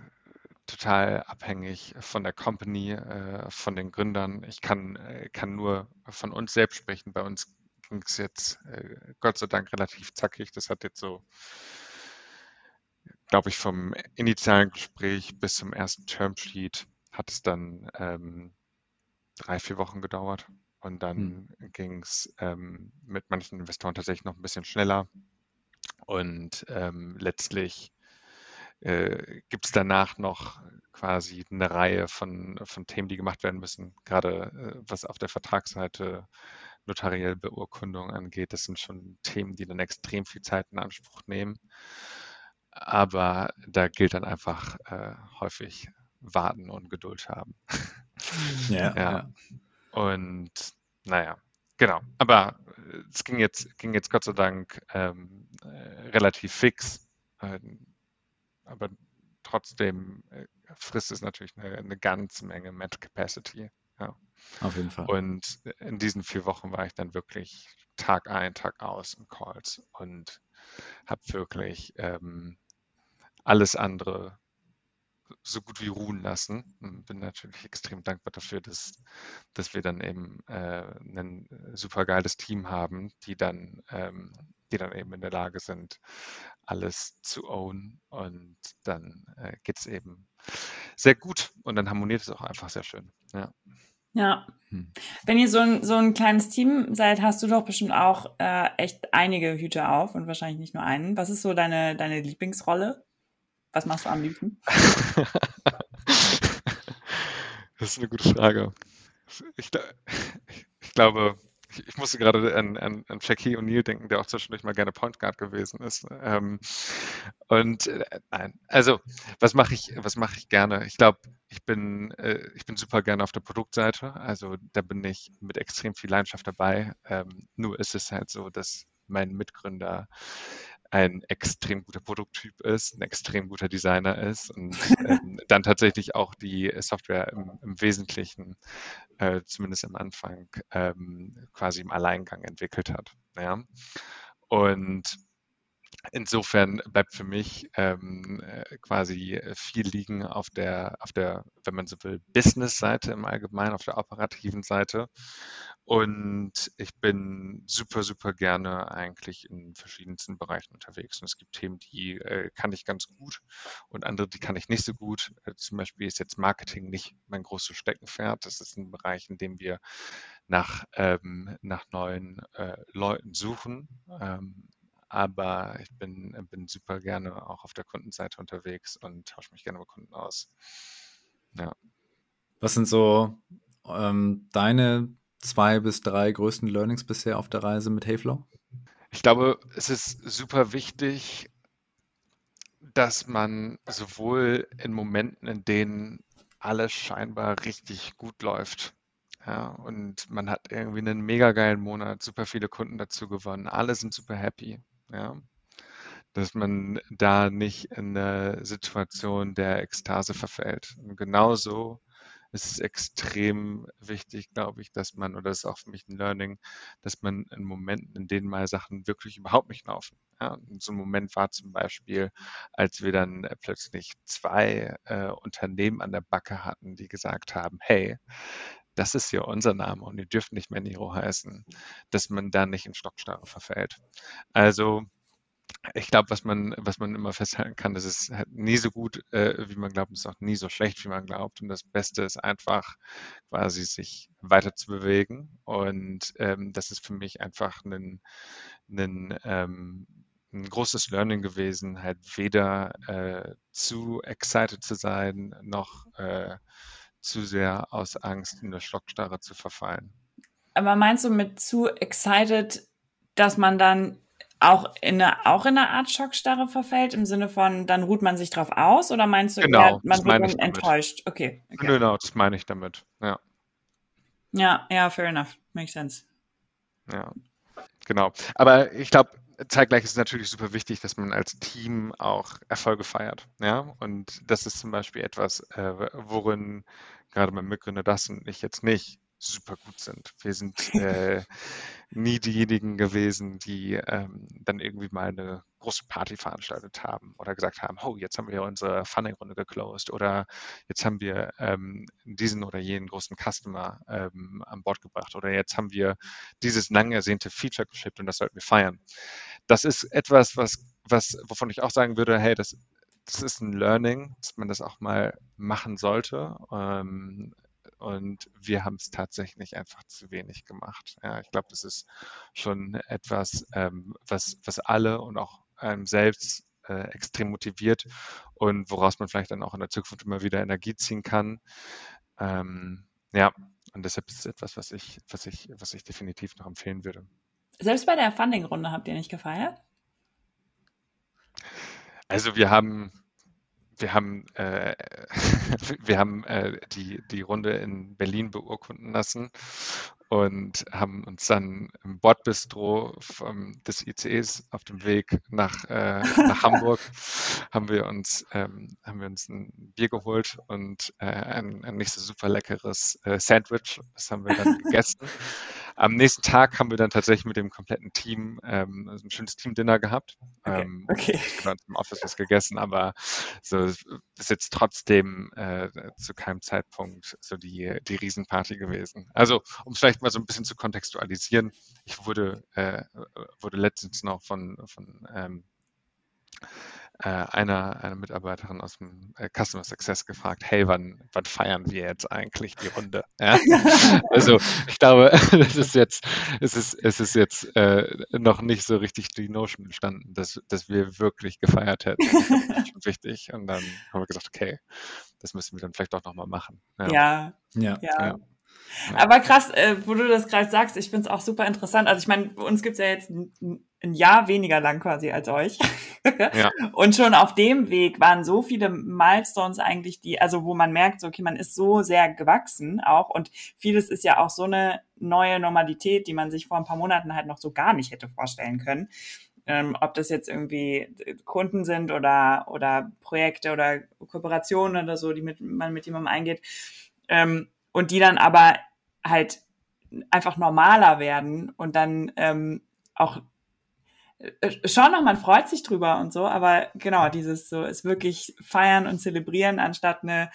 total abhängig von der Company, äh, von den Gründern. Ich kann, äh, kann nur von uns selbst sprechen. Bei uns ging es jetzt äh, Gott sei Dank relativ zackig. Das hat jetzt so, glaube ich, vom initialen Gespräch bis zum ersten Termsheet hat es dann ähm, drei, vier Wochen gedauert. Und dann hm. ging es ähm, mit manchen Investoren tatsächlich noch ein bisschen schneller. Und ähm, letztlich äh, gibt es danach noch quasi eine Reihe von, von Themen, die gemacht werden müssen, gerade äh, was auf der Vertragsseite notarielle Beurkundung angeht. Das sind schon Themen, die dann extrem viel Zeit in Anspruch nehmen. Aber da gilt dann einfach äh, häufig warten und Geduld haben. Ja, ja. ja. Und naja, genau. Aber äh, es ging jetzt, ging jetzt Gott sei Dank ähm, äh, relativ fix. Ähm, aber trotzdem äh, frisst es natürlich eine, eine ganze Menge Mental Capacity. Ja. Auf jeden Fall. Und in diesen vier Wochen war ich dann wirklich Tag ein, Tag aus in Calls und habe wirklich ähm, alles andere so gut wie ruhen lassen. Und bin natürlich extrem dankbar dafür, dass, dass wir dann eben äh, ein super geiles Team haben, die dann, ähm, die dann eben in der Lage sind, alles zu own und dann äh, geht es eben sehr gut und dann harmoniert es auch einfach sehr schön. Ja. Ja. Hm. Wenn ihr so ein, so ein kleines Team seid, hast du doch bestimmt auch äh, echt einige Hüte auf und wahrscheinlich nicht nur einen. Was ist so deine, deine Lieblingsrolle? Was machst du am liebsten? das ist eine gute Frage. Ich, ich glaube, ich, musste gerade an, an, an Jackie O'Neill denken, der auch zwischendurch mal gerne Point Guard gewesen ist. Ähm, und äh, nein, also was mache ich, was mache ich gerne? Ich glaube, ich bin, äh, ich bin super gerne auf der Produktseite. Also da bin ich mit extrem viel Leidenschaft dabei. Ähm, nur ist es halt so, dass mein Mitgründer ein extrem guter Produkttyp ist, ein extrem guter Designer ist und ähm, dann tatsächlich auch die Software im, im Wesentlichen, äh, zumindest am Anfang, ähm, quasi im Alleingang entwickelt hat. Ja? Und insofern bleibt für mich ähm, äh, quasi viel liegen auf der, auf der, wenn man so will, Business-Seite im Allgemeinen, auf der operativen Seite. Und ich bin super, super gerne eigentlich in verschiedensten Bereichen unterwegs. Und es gibt Themen, die äh, kann ich ganz gut und andere, die kann ich nicht so gut. Äh, zum Beispiel ist jetzt Marketing nicht mein großes Steckenpferd. Das ist ein Bereich, in dem wir nach, ähm, nach neuen äh, Leuten suchen. Ähm, aber ich bin, bin super gerne auch auf der Kundenseite unterwegs und tausche mich gerne mit Kunden aus. Ja. Was sind so ähm, deine zwei bis drei größten Learnings bisher auf der Reise mit Hayflow? Ich glaube, es ist super wichtig, dass man sowohl in Momenten, in denen alles scheinbar richtig gut läuft, ja, und man hat irgendwie einen mega geilen Monat, super viele Kunden dazu gewonnen, alle sind super happy ja, dass man da nicht in eine Situation der Ekstase verfällt. Und genauso es ist extrem wichtig, glaube ich, dass man, oder das ist auch für mich ein Learning, dass man in Momenten, in denen mal Sachen wirklich überhaupt nicht laufen. Ja, und so ein Moment war zum Beispiel, als wir dann äh, plötzlich zwei äh, Unternehmen an der Backe hatten, die gesagt haben, hey, das ist ja unser Name und ihr dürft nicht mehr Niro heißen, dass man da nicht in Stockstarre verfällt. Also ich glaube, was man, was man immer festhalten kann, das ist halt nie so gut, äh, wie man glaubt, ist auch nie so schlecht, wie man glaubt. Und das Beste ist einfach quasi sich weiter zu bewegen. Und ähm, das ist für mich einfach ein, ein, ähm, ein großes Learning gewesen, halt weder äh, zu excited zu sein, noch äh, zu sehr aus Angst in der Stockstarre zu verfallen. Aber meinst du mit zu excited, dass man dann auch in eine, auch in eine Art Schockstarre verfällt, im Sinne von, dann ruht man sich drauf aus oder meinst du, genau, ja, man wird enttäuscht? Okay, okay. Genau, das meine ich damit, ja. Ja, ja, fair enough. Makes sense. Ja, genau. Aber ich glaube, zeitgleich ist es natürlich super wichtig, dass man als Team auch Erfolge feiert. Ja, und das ist zum Beispiel etwas, äh, worin gerade mein Mitgründer das und ich jetzt nicht super gut sind. Wir sind äh, nie diejenigen gewesen, die ähm, dann irgendwie mal eine große Party veranstaltet haben oder gesagt haben, oh, jetzt haben wir unsere Funding-Runde geclosed oder jetzt haben wir ähm, diesen oder jenen großen Customer ähm, an Bord gebracht oder jetzt haben wir dieses lang ersehnte Feature geschippt und das sollten wir feiern. Das ist etwas, was, was, wovon ich auch sagen würde, hey, das, das ist ein Learning, dass man das auch mal machen sollte. Ähm, und wir haben es tatsächlich einfach zu wenig gemacht. Ja, ich glaube, das ist schon etwas, ähm, was, was alle und auch einem selbst äh, extrem motiviert und woraus man vielleicht dann auch in der Zukunft immer wieder Energie ziehen kann. Ähm, ja, und deshalb ist es etwas, was ich, was ich, was ich definitiv noch empfehlen würde. Selbst bei der Funding-Runde habt ihr nicht gefeiert? Also wir haben wir haben, äh, wir haben äh, die, die Runde in Berlin beurkunden lassen und haben uns dann im Bordbistro vom, des ICEs auf dem Weg nach, äh, nach Hamburg haben wir uns ähm, haben wir uns ein Bier geholt und äh, ein, ein nicht so super leckeres äh, Sandwich. Das haben wir dann gegessen. Am nächsten Tag haben wir dann tatsächlich mit dem kompletten Team ähm, ein schönes Team-Dinner gehabt. Okay. Ähm, okay. Haben im Office was gegessen, aber so ist jetzt trotzdem äh, zu keinem Zeitpunkt so die, die Riesenparty gewesen. Also, um es vielleicht mal so ein bisschen zu kontextualisieren, ich wurde, äh, wurde letztens noch von, von ähm, äh, einer, einer Mitarbeiterin aus dem äh, Customer Success gefragt, hey, wann, wann feiern wir jetzt eigentlich die Runde? Ja? also ich glaube, es ist jetzt, es ist, es ist jetzt äh, noch nicht so richtig die Notion entstanden, dass, dass wir wirklich gefeiert hätten. Das ist schon wichtig. Und dann haben wir gesagt, okay, das müssen wir dann vielleicht auch nochmal machen. Ja. Ja. ja. ja. Aber krass, äh, wo du das gerade sagst, ich finde es auch super interessant. Also ich meine, uns gibt es ja jetzt ein, ein, Jahr weniger lang quasi als euch. ja. Und schon auf dem Weg waren so viele Milestones eigentlich, die, also wo man merkt, so, okay, man ist so sehr gewachsen auch und vieles ist ja auch so eine neue Normalität, die man sich vor ein paar Monaten halt noch so gar nicht hätte vorstellen können. Ähm, ob das jetzt irgendwie Kunden sind oder, oder Projekte oder Kooperationen oder so, die mit, man mit jemandem eingeht. Ähm, und die dann aber halt einfach normaler werden und dann ähm, auch äh, schon noch, man freut sich drüber und so, aber genau, dieses so, es wirklich feiern und zelebrieren, anstatt eine,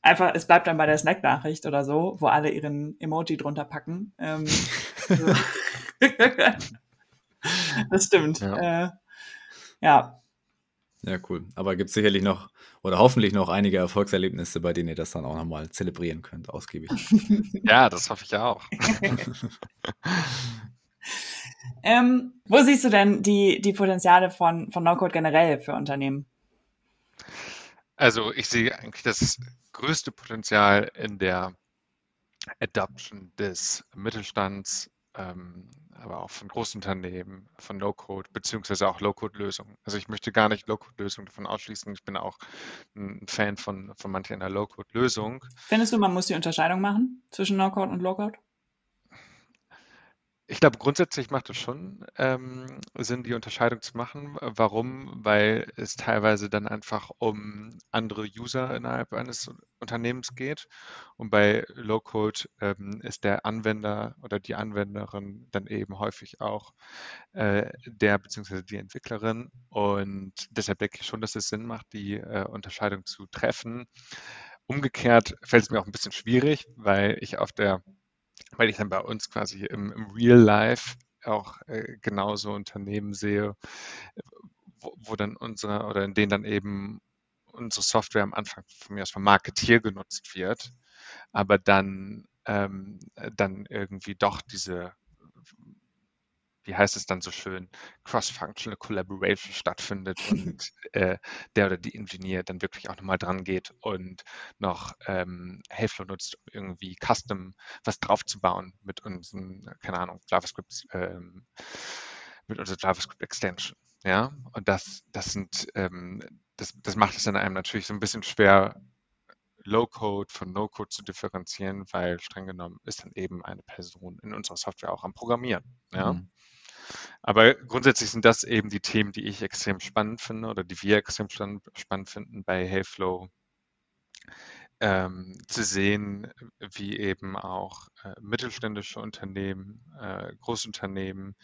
einfach, es bleibt dann bei der Snack-Nachricht oder so, wo alle ihren Emoji drunter packen. Ähm, das stimmt. Ja. Äh, ja. Ja, cool. Aber gibt es sicherlich noch oder hoffentlich noch einige Erfolgserlebnisse, bei denen ihr das dann auch nochmal zelebrieren könnt, ausgiebig. Ja, das hoffe ich auch. ähm, wo siehst du denn die, die Potenziale von, von No-Code generell für Unternehmen? Also ich sehe eigentlich das größte Potenzial in der Adoption des Mittelstands ähm, aber auch von Großunternehmen, von Low-Code, beziehungsweise auch Low-Code-Lösungen. Also ich möchte gar nicht Low-Code-Lösungen davon ausschließen. Ich bin auch ein Fan von, von einer Low-Code-Lösung. Findest du, man muss die Unterscheidung machen zwischen No-Code und Low-Code? Ich glaube, grundsätzlich macht es schon ähm, Sinn, die Unterscheidung zu machen. Warum? Weil es teilweise dann einfach um andere User innerhalb eines Unternehmens geht. Und bei Low-Code ähm, ist der Anwender oder die Anwenderin dann eben häufig auch äh, der bzw. die Entwicklerin. Und deshalb denke ich schon, dass es Sinn macht, die äh, Unterscheidung zu treffen. Umgekehrt fällt es mir auch ein bisschen schwierig, weil ich auf der, weil ich dann bei uns quasi im, im Real Life auch äh, genauso Unternehmen sehe, wo, wo, dann unsere oder in denen dann eben unsere Software am Anfang von mir aus vom Marketier genutzt wird, aber dann, ähm, dann irgendwie doch diese wie heißt es dann so schön, cross-functional collaboration stattfindet und äh, der oder die Ingenieur dann wirklich auch nochmal dran geht und noch ähm, Halo nutzt, um irgendwie custom was draufzubauen mit unseren, keine Ahnung, JavaScript, ähm, mit unserer JavaScript Extension. Ja, und das, das sind, ähm, das, das macht es dann einem natürlich so ein bisschen schwer, Low-Code von No-Code zu differenzieren, weil streng genommen ist dann eben eine Person in unserer Software auch am Programmieren. Ja? Mhm. Aber grundsätzlich sind das eben die Themen, die ich extrem spannend finde oder die wir extrem spannend finden bei Heyflow. Ähm, zu sehen, wie eben auch äh, mittelständische Unternehmen, äh, Großunternehmen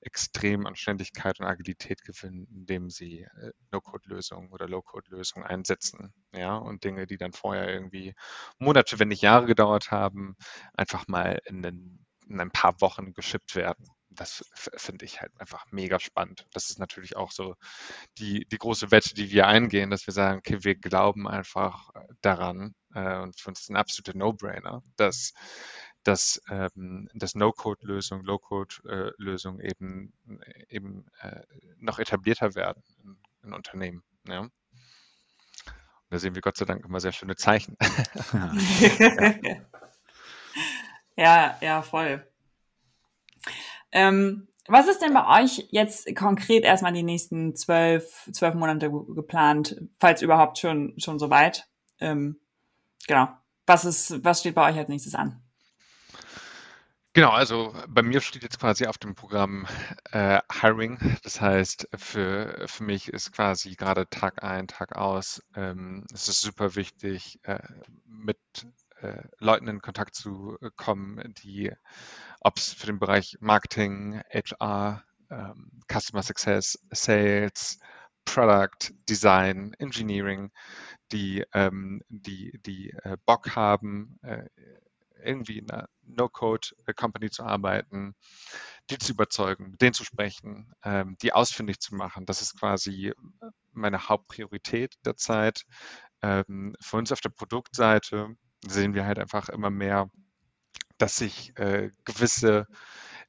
extrem an Schnelligkeit und Agilität gewinnen, indem sie äh, No-Code-Lösungen oder Low-Code-Lösungen einsetzen. Ja, und Dinge, die dann vorher irgendwie Monate, wenn nicht Jahre gedauert haben, einfach mal in, den, in ein paar Wochen geschippt werden das finde ich halt einfach mega spannend. Das ist natürlich auch so die, die große Wette, die wir eingehen, dass wir sagen, okay, wir glauben einfach äh, daran, äh, und für uns ist ein absoluter No-Brainer, dass, dass, ähm, dass No-Code-Lösungen, Low-Code-Lösungen äh, eben, eben äh, noch etablierter werden in, in Unternehmen. Ja? Und da sehen wir Gott sei Dank immer sehr schöne Zeichen. ja, ja, voll. Ähm, was ist denn bei euch jetzt konkret erstmal die nächsten zwölf, zwölf Monate geplant, falls überhaupt schon, schon so weit? Ähm, genau. Was ist, was steht bei euch als nächstes an? Genau, also bei mir steht jetzt quasi auf dem Programm äh, Hiring. Das heißt, für, für mich ist quasi gerade Tag ein, Tag aus, ähm, es ist super wichtig, äh, mit äh, Leuten in Kontakt zu kommen, die ob es für den Bereich Marketing, HR, ähm, Customer Success, Sales, Product, Design, Engineering, die, ähm, die, die äh, Bock haben, äh, irgendwie in einer No-Code-Company zu arbeiten, die zu überzeugen, mit denen zu sprechen, ähm, die ausfindig zu machen. Das ist quasi meine Hauptpriorität derzeit. Ähm, für uns auf der Produktseite sehen wir halt einfach immer mehr dass sich äh, gewisse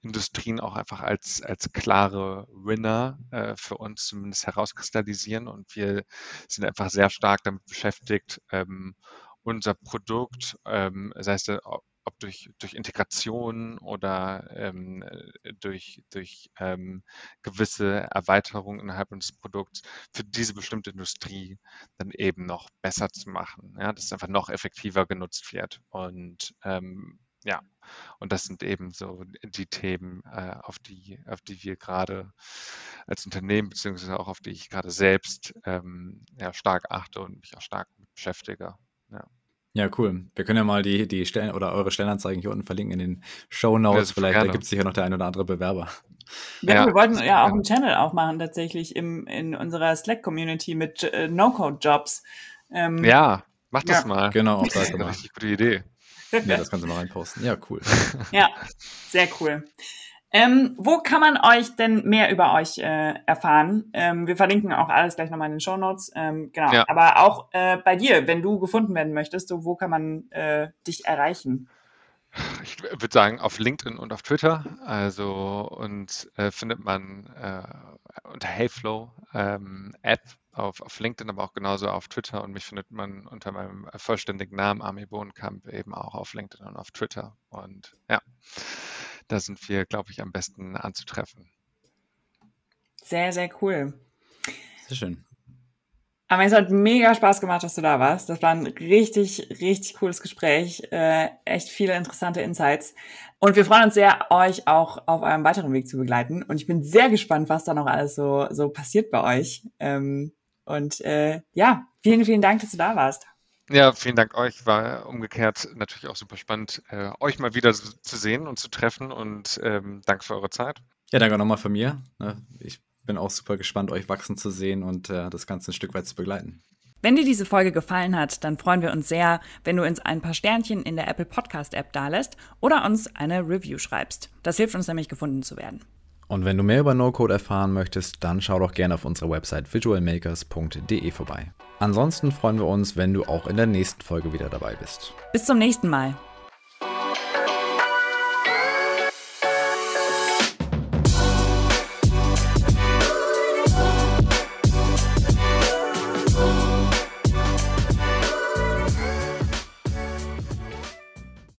Industrien auch einfach als, als klare Winner äh, für uns zumindest herauskristallisieren. Und wir sind einfach sehr stark damit beschäftigt, ähm, unser Produkt, ähm, sei es ob durch, durch Integration oder ähm, durch, durch ähm, gewisse Erweiterungen innerhalb unseres Produkts für diese bestimmte Industrie dann eben noch besser zu machen, ja, dass es einfach noch effektiver genutzt wird. Und ähm, ja, und das sind eben so die Themen, äh, auf die, auf die wir gerade als Unternehmen, beziehungsweise auch auf die ich gerade selbst ähm, ja, stark achte und mich auch stark beschäftige. Ja. Ja, cool. Wir können ja mal die, die Stellen oder eure Stellenanzeigen hier unten verlinken in den Show Notes. Vielleicht ergibt sich ja noch der ein oder andere Bewerber. Ja, ja wir wollten ja auch einen Channel aufmachen, tatsächlich im, in unserer Slack-Community mit äh, No-Code-Jobs. Ähm, ja, mach das mal. Genau, auch das ist eine richtig gute Idee ja, das kannst du mal reinposten. Ja, cool. Ja, sehr cool. Ähm, wo kann man euch denn mehr über euch äh, erfahren? Ähm, wir verlinken auch alles gleich nochmal in den Show Notes. Ähm, genau. Ja. Aber auch äh, bei dir, wenn du gefunden werden möchtest, so, wo kann man äh, dich erreichen? Ich würde sagen, auf LinkedIn und auf Twitter. Also uns äh, findet man äh, unter Heyflow ähm, App auf, auf LinkedIn, aber auch genauso auf Twitter. Und mich findet man unter meinem vollständigen Namen, Armin Bohnenkamp, eben auch auf LinkedIn und auf Twitter. Und ja, da sind wir, glaube ich, am besten anzutreffen. Sehr, sehr cool. Sehr schön. Aber es hat mega Spaß gemacht, dass du da warst. Das war ein richtig, richtig cooles Gespräch. Äh, echt viele interessante Insights. Und wir freuen uns sehr, euch auch auf eurem weiteren Weg zu begleiten. Und ich bin sehr gespannt, was da noch alles so, so passiert bei euch. Ähm, und äh, ja, vielen, vielen Dank, dass du da warst. Ja, vielen Dank euch. War umgekehrt natürlich auch super spannend, äh, euch mal wieder zu sehen und zu treffen und ähm, danke für eure Zeit. Ja, danke nochmal von mir. Ne, ich bin auch super gespannt, euch wachsen zu sehen und äh, das Ganze ein Stück weit zu begleiten. Wenn dir diese Folge gefallen hat, dann freuen wir uns sehr, wenn du uns ein paar Sternchen in der Apple Podcast App dalässt oder uns eine Review schreibst. Das hilft uns nämlich gefunden zu werden. Und wenn du mehr über No-Code erfahren möchtest, dann schau doch gerne auf unserer Website visualmakers.de vorbei. Ansonsten freuen wir uns, wenn du auch in der nächsten Folge wieder dabei bist. Bis zum nächsten Mal.